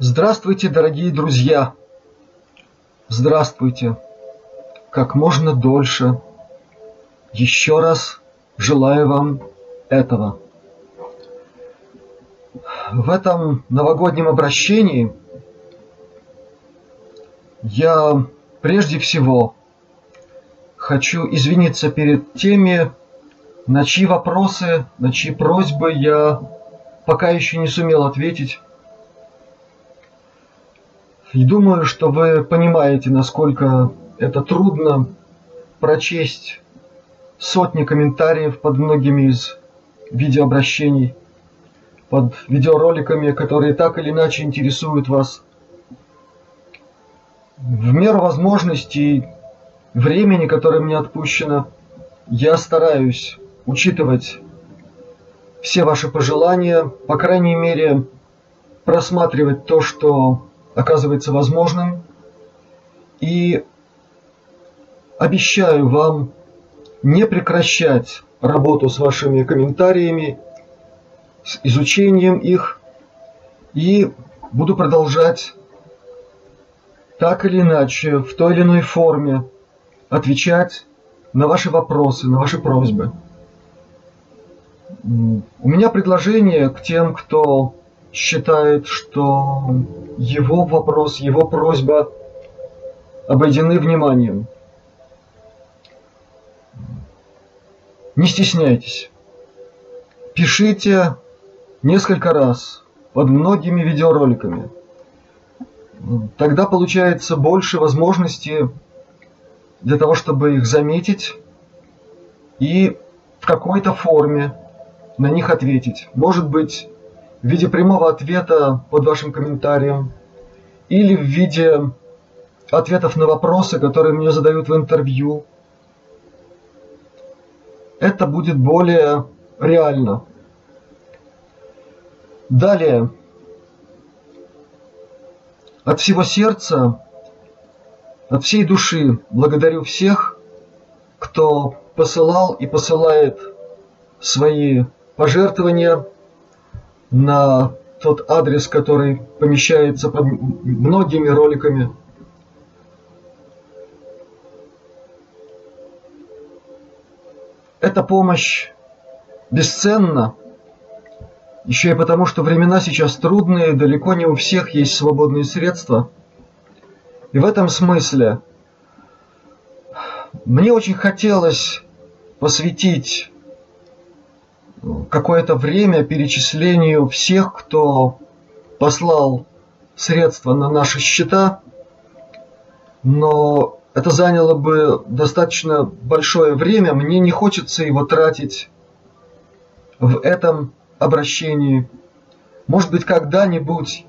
Здравствуйте, дорогие друзья! Здравствуйте! Как можно дольше. Еще раз желаю вам этого. В этом новогоднем обращении я прежде всего хочу извиниться перед теми, на чьи вопросы, на чьи просьбы я пока еще не сумел ответить. И думаю, что вы понимаете, насколько это трудно прочесть сотни комментариев под многими из видеообращений, под видеороликами, которые так или иначе интересуют вас. В меру возможностей времени, которое мне отпущено, я стараюсь учитывать все ваши пожелания, по крайней мере, просматривать то, что оказывается возможным. И обещаю вам не прекращать работу с вашими комментариями, с изучением их, и буду продолжать так или иначе, в той или иной форме отвечать на ваши вопросы, на ваши просьбы. У меня предложение к тем, кто считает, что его вопрос, его просьба обойдены вниманием. Не стесняйтесь. Пишите несколько раз под многими видеороликами. Тогда получается больше возможностей для того, чтобы их заметить и в какой-то форме на них ответить. Может быть, в виде прямого ответа под вашим комментарием или в виде ответов на вопросы, которые мне задают в интервью. Это будет более реально. Далее. От всего сердца, от всей души благодарю всех, кто посылал и посылает свои пожертвования на тот адрес, который помещается под многими роликами. Эта помощь бесценна, еще и потому, что времена сейчас трудные, далеко не у всех есть свободные средства. И в этом смысле мне очень хотелось посвятить какое-то время перечислению всех, кто послал средства на наши счета, но это заняло бы достаточно большое время. Мне не хочется его тратить в этом обращении. Может быть, когда-нибудь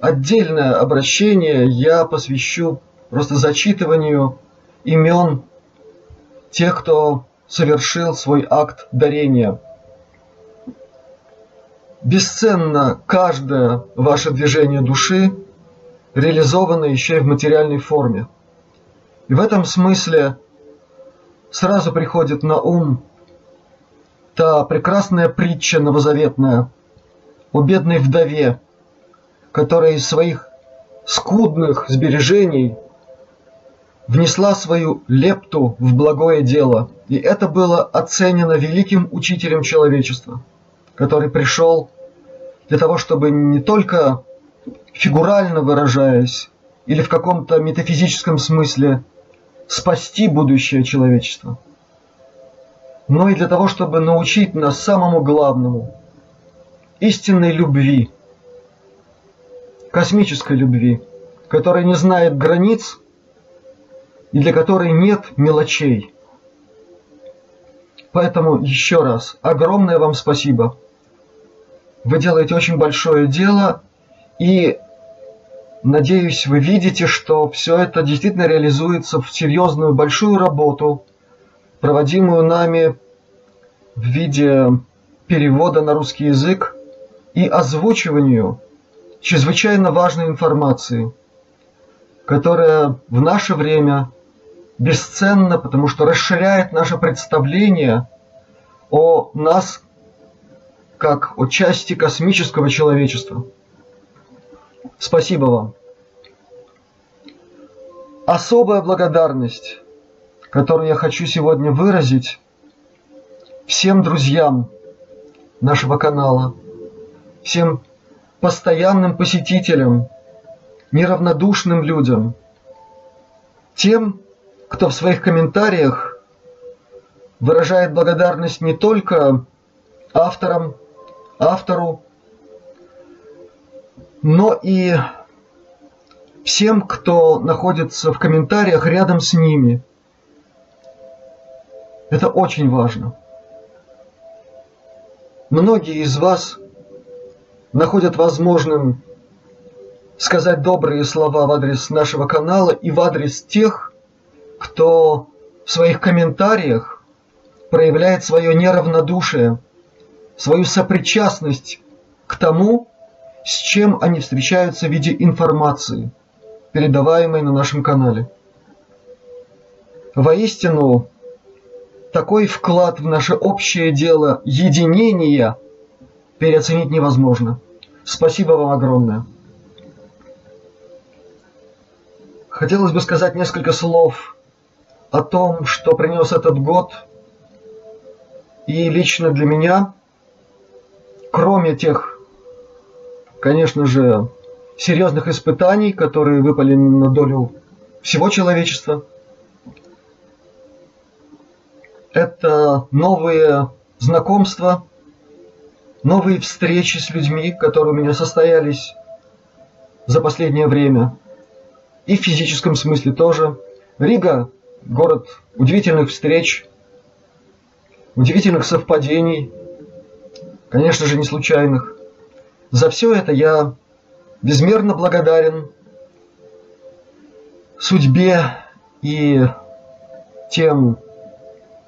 отдельное обращение я посвящу просто зачитыванию имен тех, кто совершил свой акт дарения. Бесценно каждое ваше движение души, реализовано еще и в материальной форме. И в этом смысле сразу приходит на ум та прекрасная притча новозаветная о бедной вдове, которая из своих скудных сбережений внесла свою лепту в благое дело. И это было оценено великим учителем человечества, который пришел для того, чтобы не только фигурально выражаясь или в каком-то метафизическом смысле спасти будущее человечества, но и для того, чтобы научить нас самому главному – истинной любви, космической любви, которая не знает границ и для которой нет мелочей. Поэтому еще раз огромное вам спасибо – вы делаете очень большое дело, и надеюсь, вы видите, что все это действительно реализуется в серьезную большую работу, проводимую нами в виде перевода на русский язык и озвучиванию чрезвычайно важной информации, которая в наше время бесценна, потому что расширяет наше представление о нас как о части космического человечества. Спасибо вам. Особая благодарность, которую я хочу сегодня выразить всем друзьям нашего канала, всем постоянным посетителям, неравнодушным людям, тем, кто в своих комментариях выражает благодарность не только авторам, автору, но и всем, кто находится в комментариях рядом с ними. Это очень важно. Многие из вас находят возможным сказать добрые слова в адрес нашего канала и в адрес тех, кто в своих комментариях проявляет свое неравнодушие, свою сопричастность к тому, с чем они встречаются в виде информации, передаваемой на нашем канале. Воистину, такой вклад в наше общее дело единения переоценить невозможно. Спасибо вам огромное. Хотелось бы сказать несколько слов о том, что принес этот год. И лично для меня, кроме тех, конечно же, серьезных испытаний, которые выпали на долю всего человечества, это новые знакомства, новые встречи с людьми, которые у меня состоялись за последнее время – и в физическом смысле тоже. Рига – город удивительных встреч, удивительных совпадений, конечно же, не случайных. За все это я безмерно благодарен судьбе и тем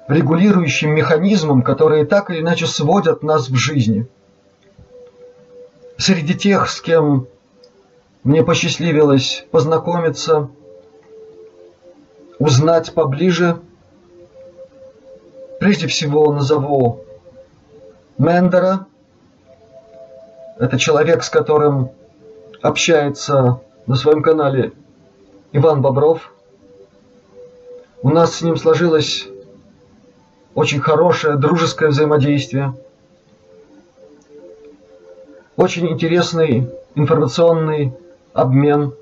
регулирующим механизмам, которые так или иначе сводят нас в жизни. Среди тех, с кем мне посчастливилось познакомиться, узнать поближе. Прежде всего назову Мендера. Это человек, с которым общается на своем канале Иван Бобров. У нас с ним сложилось очень хорошее дружеское взаимодействие. Очень интересный информационный обмен,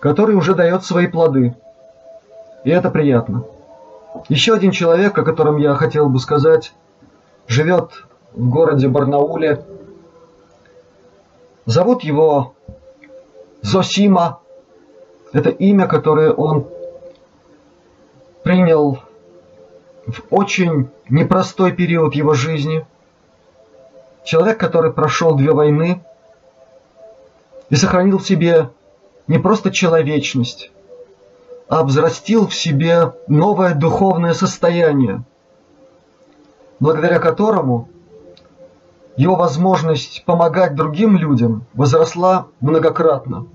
который уже дает свои плоды. И это приятно. Еще один человек, о котором я хотел бы сказать, живет в городе Барнауле. Зовут его Зосима. Это имя, которое он принял в очень непростой период его жизни. Человек, который прошел две войны, и сохранил в себе не просто человечность, а взрастил в себе новое духовное состояние, благодаря которому его возможность помогать другим людям возросла многократно.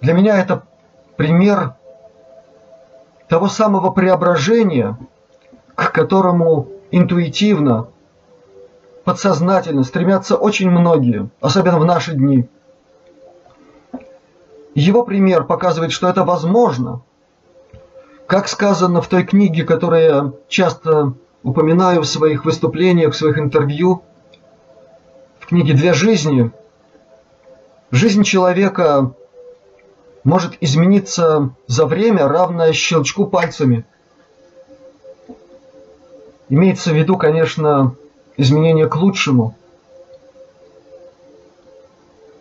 Для меня это пример того самого преображения, к которому интуитивно, подсознательно стремятся очень многие, особенно в наши дни – его пример показывает, что это возможно. Как сказано в той книге, которую я часто упоминаю в своих выступлениях, в своих интервью, в книге «Две жизни», жизнь человека может измениться за время, равное щелчку пальцами. Имеется в виду, конечно, изменение к лучшему.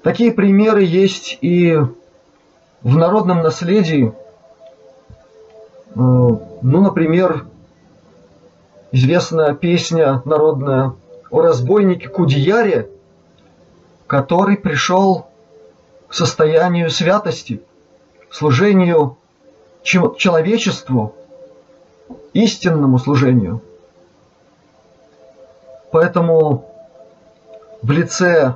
Такие примеры есть и в народном наследии, э, ну, например, известная песня народная о разбойнике Кудияре, который пришел к состоянию святости, служению человечеству, истинному служению. Поэтому в лице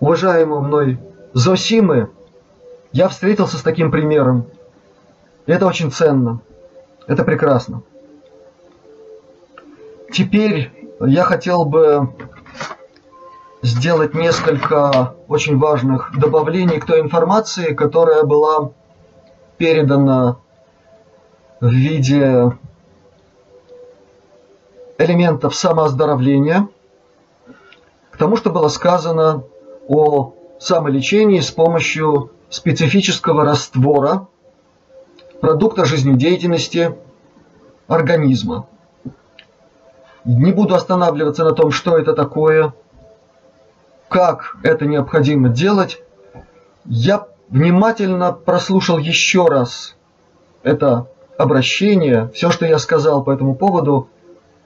уважаемого мной Зосимы я встретился с таким примером. И это очень ценно. Это прекрасно. Теперь я хотел бы сделать несколько очень важных добавлений к той информации, которая была передана в виде элементов самооздоровления, к тому, что было сказано о самолечении с помощью специфического раствора продукта жизнедеятельности организма. Не буду останавливаться на том, что это такое, как это необходимо делать. Я внимательно прослушал еще раз это обращение, все, что я сказал по этому поводу,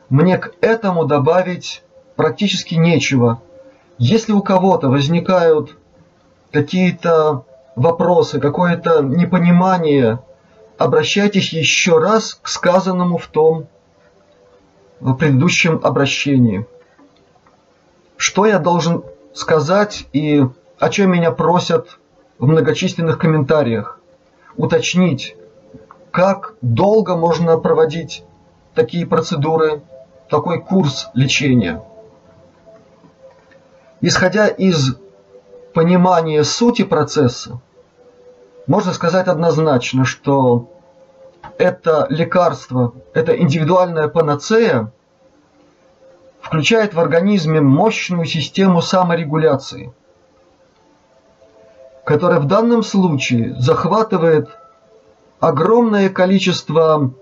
мне к этому добавить практически нечего. Если у кого-то возникают какие-то вопросы, какое-то непонимание, обращайтесь еще раз к сказанному в том в предыдущем обращении. Что я должен сказать и о чем меня просят в многочисленных комментариях? Уточнить, как долго можно проводить такие процедуры, такой курс лечения. Исходя из понимания сути процесса, можно сказать однозначно, что это лекарство, это индивидуальная панацея включает в организме мощную систему саморегуляции, которая в данном случае захватывает огромное количество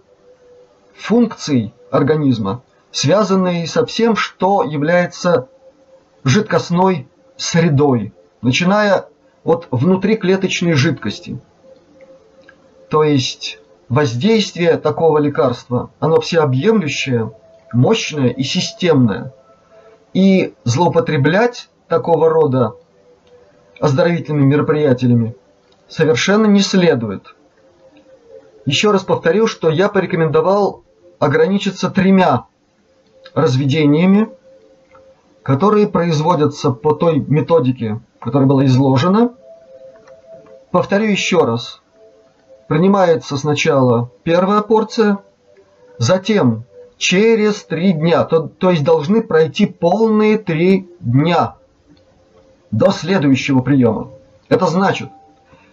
функций организма, связанные со всем, что является жидкостной средой, начиная от внутриклеточной жидкости. То есть воздействие такого лекарства, оно всеобъемлющее, мощное и системное. И злоупотреблять такого рода оздоровительными мероприятиями совершенно не следует – еще раз повторю, что я порекомендовал ограничиться тремя разведениями, которые производятся по той методике, которая была изложена. Повторю еще раз. Принимается сначала первая порция, затем через три дня, то, то есть должны пройти полные три дня до следующего приема. Это значит,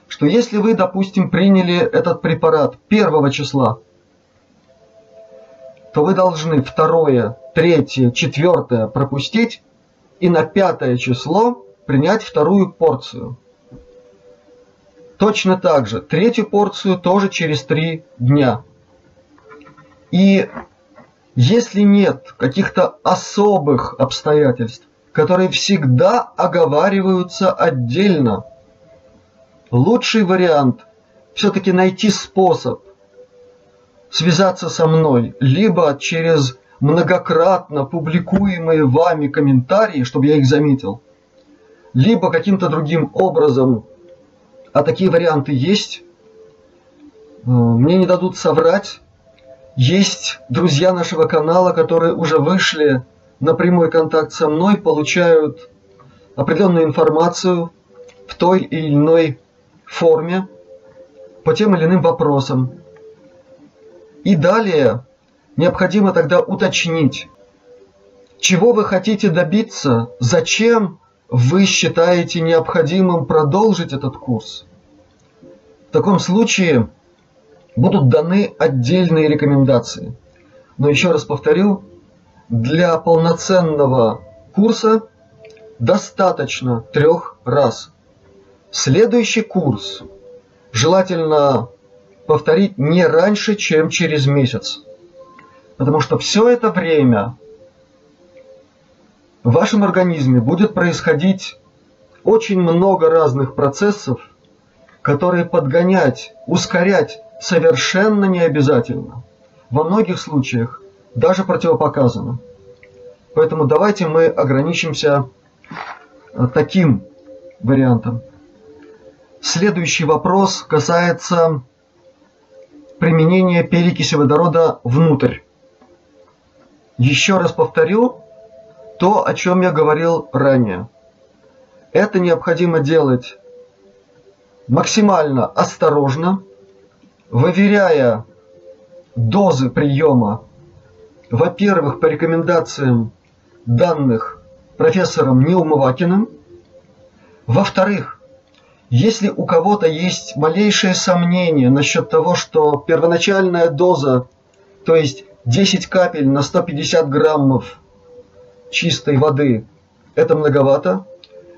что если вы, допустим, приняли этот препарат первого числа, то вы должны второе, третье, четвертое пропустить и на пятое число принять вторую порцию. Точно так же, третью порцию тоже через три дня. И если нет каких-то особых обстоятельств, которые всегда оговариваются отдельно – лучший вариант все-таки найти способ связаться со мной, либо через многократно публикуемые вами комментарии, чтобы я их заметил, либо каким-то другим образом, а такие варианты есть, э, мне не дадут соврать, есть друзья нашего канала, которые уже вышли на прямой контакт со мной, получают определенную информацию в той или иной форме по тем или иным вопросам. И далее необходимо тогда уточнить, чего вы хотите добиться, зачем вы считаете необходимым продолжить этот курс. В таком случае будут даны отдельные рекомендации. Но еще раз повторю, для полноценного курса достаточно трех раз – Следующий курс желательно повторить не раньше, чем через месяц. Потому что все это время в вашем организме будет происходить очень много разных процессов, которые подгонять, ускорять совершенно не обязательно. Во многих случаях даже противопоказано. Поэтому давайте мы ограничимся таким вариантом. Следующий вопрос касается применения перекиси водорода внутрь. Еще раз повторю то, о чем я говорил ранее. Это необходимо делать максимально осторожно, выверяя дозы приема, во-первых, по рекомендациям данных профессором Неумывакиным. Во-вторых, если у кого-то есть малейшее сомнение насчет того, что первоначальная доза, то есть 10 капель на 150 граммов чистой воды, это многовато,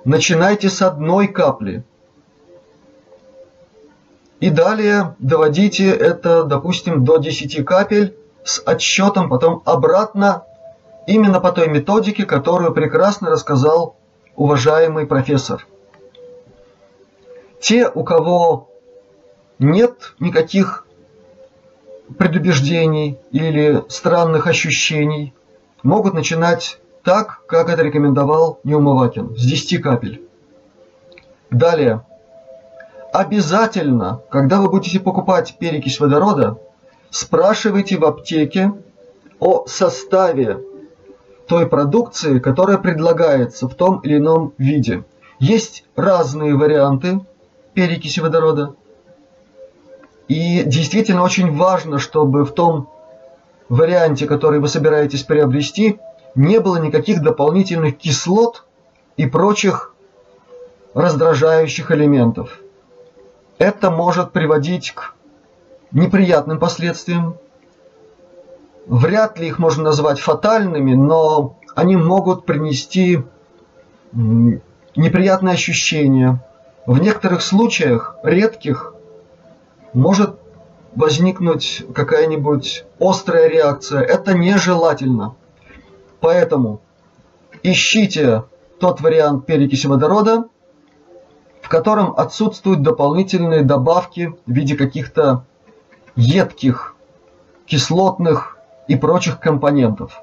начинайте с одной капли. И далее доводите это, допустим, до 10 капель с отсчетом потом обратно именно по той методике, которую прекрасно рассказал уважаемый профессор. Те, у кого нет никаких предубеждений или странных ощущений, могут начинать так, как это рекомендовал Неумывакин, с 10 капель. Далее. Обязательно, когда вы будете покупать перекись водорода, спрашивайте в аптеке о составе той продукции, которая предлагается в том или ином виде. Есть разные варианты перекиси водорода. И действительно очень важно, чтобы в том варианте, который вы собираетесь приобрести, не было никаких дополнительных кислот и прочих раздражающих элементов. Это может приводить к неприятным последствиям, Вряд ли их можно назвать фатальными, но они могут принести неприятные ощущения. В некоторых случаях, редких, может возникнуть какая-нибудь острая реакция. Это нежелательно. Поэтому ищите тот вариант перекиси водорода, в котором отсутствуют дополнительные добавки в виде каких-то едких, кислотных и прочих компонентов.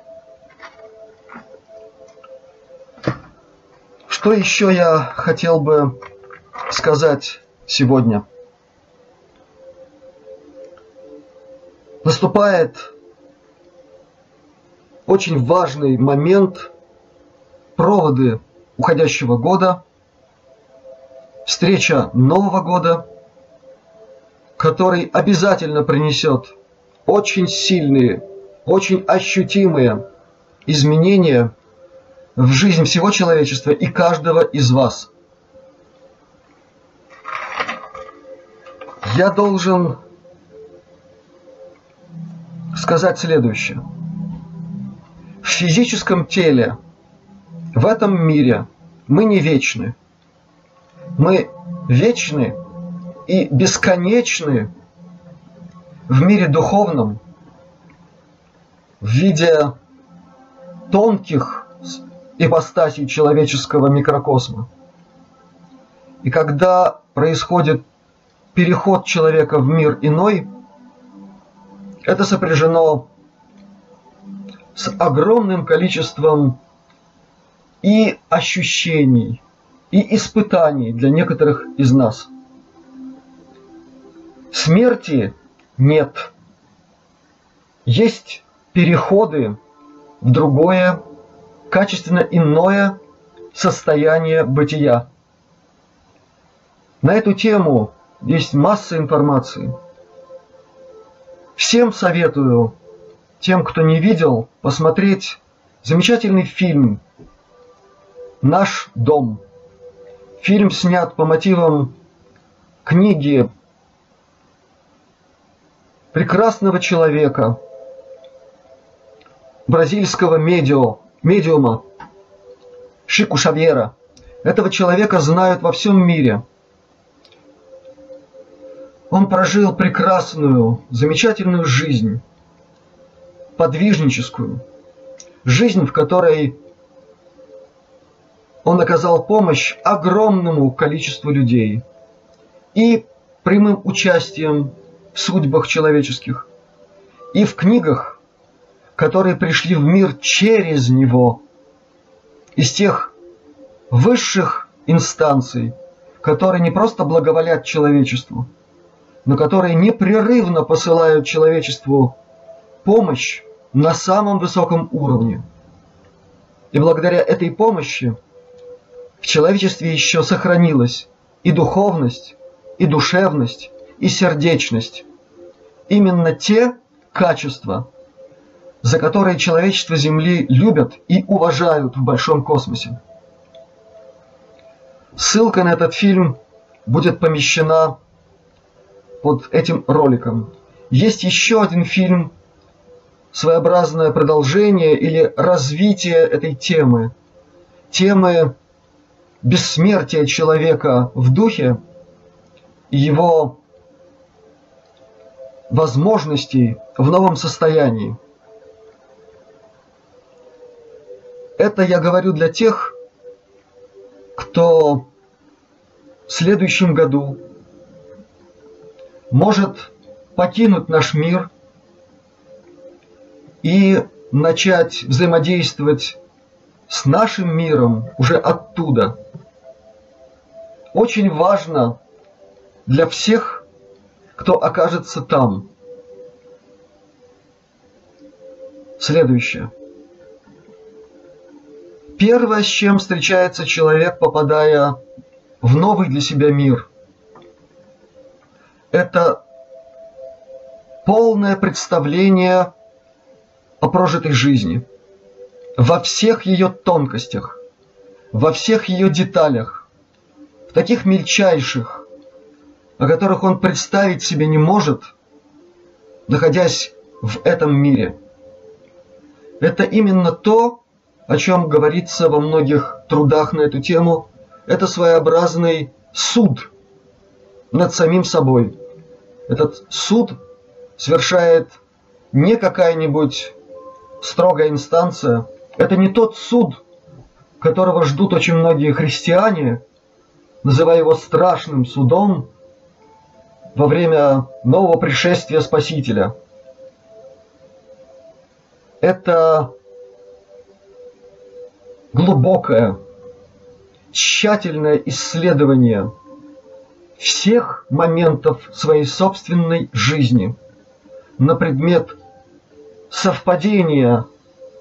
Что еще я хотел бы сказать сегодня? Наступает очень важный момент проводы уходящего года, встреча Нового года, который обязательно принесет очень сильные очень ощутимые изменения в жизнь всего человечества и каждого из вас. Я должен сказать следующее. Физическом теле, в этом мире мы не вечны. Мы вечны и бесконечны в мире духовном – в виде тонких ипостасей человеческого микрокосма. И когда происходит переход человека в мир иной, это сопряжено с огромным количеством и ощущений, и испытаний для некоторых из нас. Смерти нет. Есть переходы в другое, качественно иное состояние бытия. На эту тему есть масса информации. Всем советую, тем, кто не видел, посмотреть замечательный фильм «Наш дом». Фильм снят по мотивам книги прекрасного человека – бразильского медио, медиума Шику Шавьера. Этого человека знают во всем мире. Он прожил прекрасную, замечательную жизнь, подвижническую, жизнь, в которой он оказал помощь огромному количеству людей и прямым участием в судьбах человеческих, и в книгах, которые пришли в мир через него, из тех высших инстанций, которые не просто благоволят человечеству, но которые непрерывно посылают человечеству помощь на самом высоком уровне. И благодаря этой помощи в человечестве еще сохранилась и духовность, и душевность, и сердечность. Именно те качества, за которые человечество Земли любят и уважают в большом космосе. Ссылка на этот фильм будет помещена под этим роликом. Есть еще один фильм, своеобразное продолжение или развитие этой темы. Темы бессмертия человека в духе его возможностей в новом состоянии. Это я говорю для тех, кто в следующем году может покинуть наш мир и начать взаимодействовать с нашим миром уже оттуда. Очень важно для всех, кто окажется там. Следующее. Первое, с чем встречается человек, попадая в новый для себя мир, это полное представление о прожитой жизни во всех ее тонкостях, во всех ее деталях, в таких мельчайших, о которых он представить себе не может, находясь в этом мире. Это именно то, о чем говорится во многих трудах на эту тему, это своеобразный суд над самим собой. Этот суд совершает не какая-нибудь строгая инстанция, это не тот суд, которого ждут очень многие христиане, называя его страшным судом во время нового пришествия Спасителя. Это глубокое, тщательное исследование всех моментов своей собственной жизни на предмет совпадения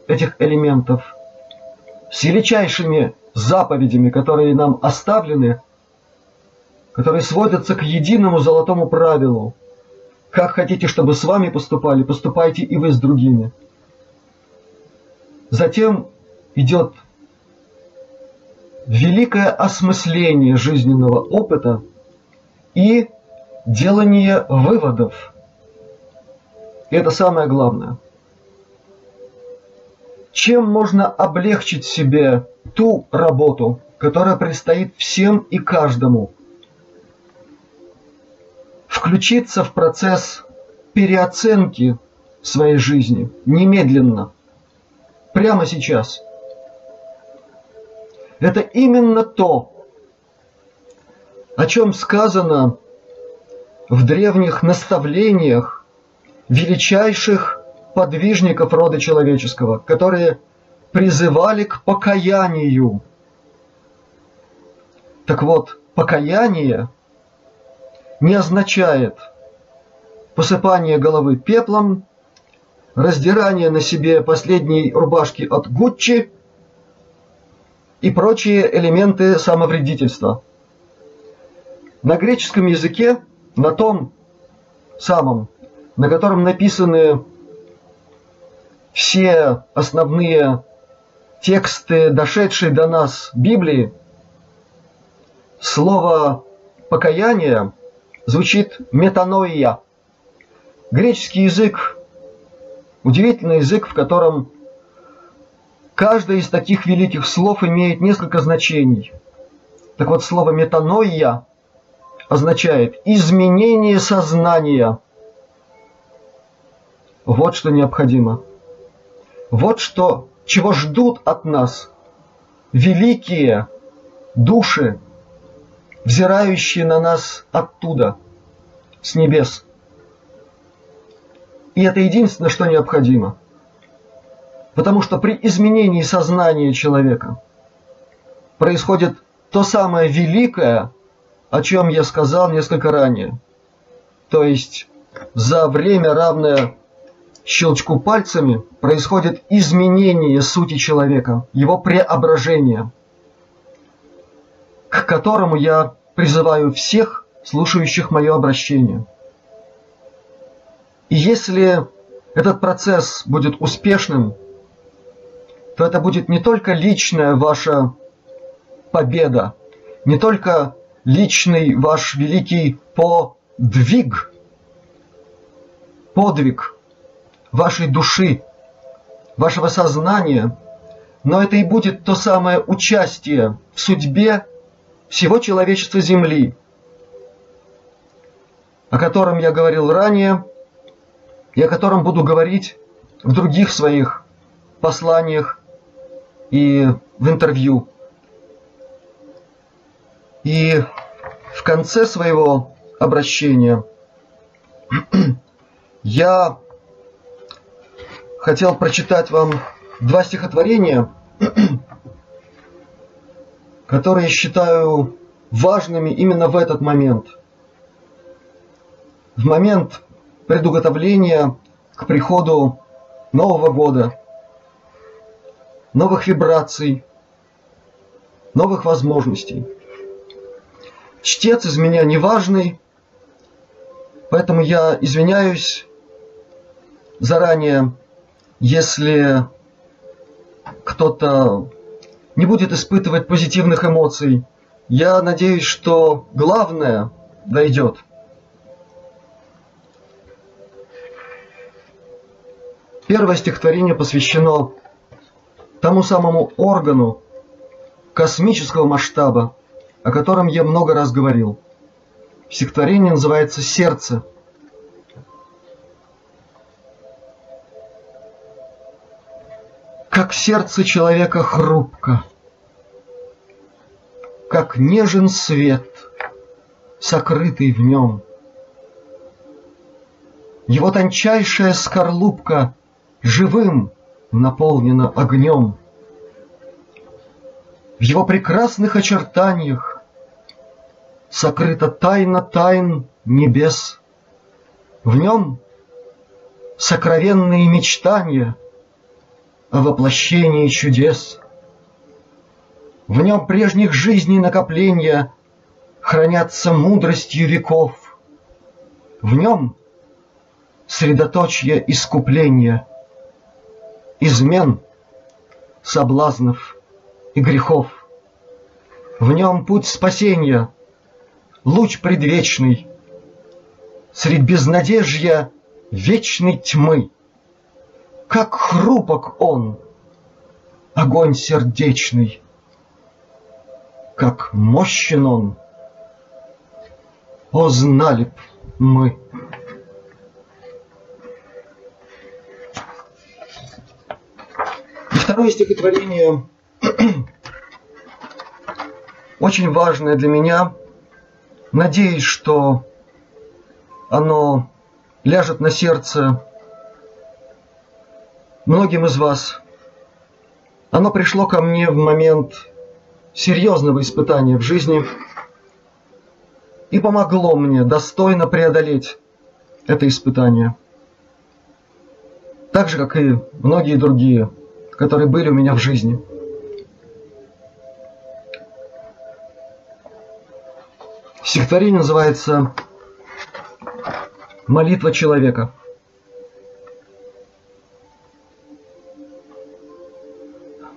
этих элементов с величайшими заповедями, которые нам оставлены, которые сводятся к единому золотому правилу. Как хотите, чтобы с вами поступали, поступайте и вы с другими. Затем идет великое осмысление жизненного опыта и делание выводов. И это самое главное. Чем можно облегчить себе ту работу, которая предстоит всем и каждому? Включиться в процесс переоценки своей жизни немедленно, прямо сейчас – это именно то, о чем сказано в древних наставлениях величайших подвижников рода человеческого, которые призывали к покаянию. Так вот, покаяние не означает посыпание головы пеплом, раздирание на себе последней рубашки от Гуччи и прочие элементы самовредительства. На греческом языке, на том самом, на котором написаны все основные тексты, дошедшие до нас Библии, слово покаяние звучит метаноия. Греческий язык – удивительный язык, в котором Каждое из таких великих слов имеет несколько значений. Так вот, слово метаноия означает изменение сознания. Вот что необходимо. Вот что, чего ждут от нас великие души, взирающие на нас оттуда, с небес. И это единственное, что необходимо – Потому что при изменении сознания человека происходит то самое великое, о чем я сказал несколько ранее. То есть за время, равное щелчку пальцами, происходит изменение сути человека, его преображение, к которому я призываю всех слушающих мое обращение. И если этот процесс будет успешным, то это будет не только личная ваша победа, не только личный ваш великий подвиг, подвиг вашей души, вашего сознания, но это и будет то самое участие в судьбе всего человечества Земли, о котором я говорил ранее и о котором буду говорить в других своих посланиях и в интервью. И в конце своего обращения я хотел прочитать вам два стихотворения, которые считаю важными именно в этот момент. В момент предуготовления к приходу Нового года, новых вибраций, новых возможностей. Чтец из меня неважный, поэтому я извиняюсь заранее если кто-то не будет испытывать позитивных эмоций, я надеюсь, что главное дойдет. Первое стихотворение посвящено тому самому органу космического масштаба, о котором я много раз говорил. Стихотворение называется «Сердце». Как сердце человека хрупко, Как нежен свет, сокрытый в нем. Его тончайшая скорлупка Живым наполнена огнем. В его прекрасных очертаниях Сокрыта тайна тайн небес. В нем сокровенные мечтания — о воплощении чудес. В нем прежних жизней накопления Хранятся мудростью веков. В нем средоточие искупления, Измен, соблазнов и грехов. В нем путь спасения, луч предвечный, Средь безнадежья вечной тьмы — как хрупок он, огонь сердечный, Как мощен он, о, знали б мы. И второе стихотворение, очень важное для меня. Надеюсь, что оно ляжет на сердце многим из вас. Оно пришло ко мне в момент серьезного испытания в жизни и помогло мне достойно преодолеть это испытание. Так же, как и многие другие, которые были у меня в жизни. Стихотворение называется «Молитва человека».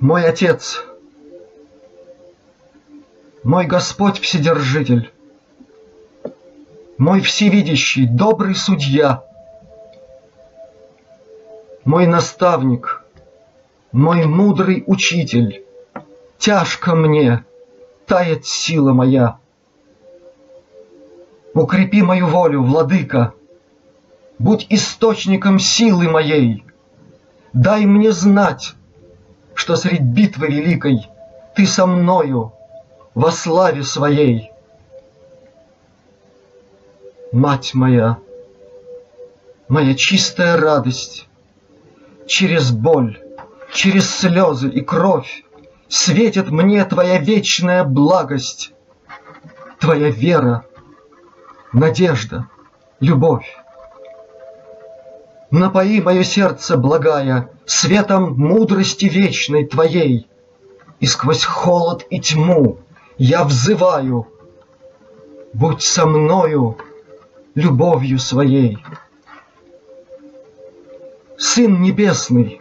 Мой Отец, мой Господь Вседержитель, мой всевидящий, добрый судья, мой наставник, мой мудрый учитель, тяжко мне, тает сила моя. Укрепи мою волю, владыка, будь источником силы моей, дай мне знать, что средь битвы великой Ты со мною во славе своей. Мать моя, моя чистая радость, Через боль, через слезы и кровь Светит мне Твоя вечная благость, Твоя вера, надежда, любовь. Напои мое сердце благая Светом мудрости вечной Твоей, И сквозь холод и тьму я взываю, Будь со мною любовью своей. Сын Небесный,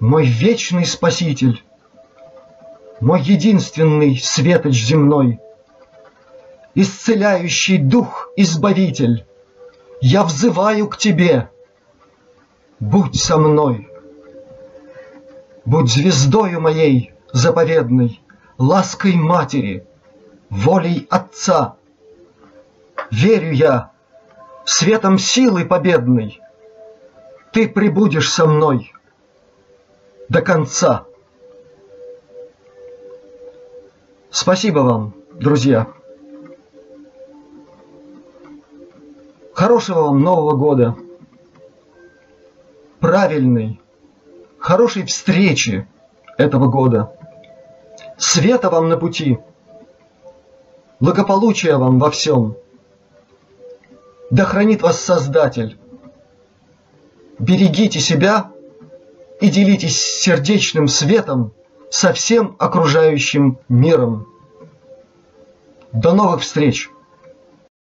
мой вечный Спаситель, Мой единственный светоч земной, Исцеляющий Дух Избавитель, Я взываю к Тебе, будь со мной. Будь звездою моей заповедной, Лаской Матери, волей Отца. Верю я, светом силы победной, Ты прибудешь со мной до конца. Спасибо вам, друзья. Хорошего вам Нового года. Правильной, хорошей встречи этого года. Света вам на пути. Благополучия вам во всем. Да хранит вас Создатель. Берегите себя и делитесь сердечным светом со всем окружающим миром. До новых встреч!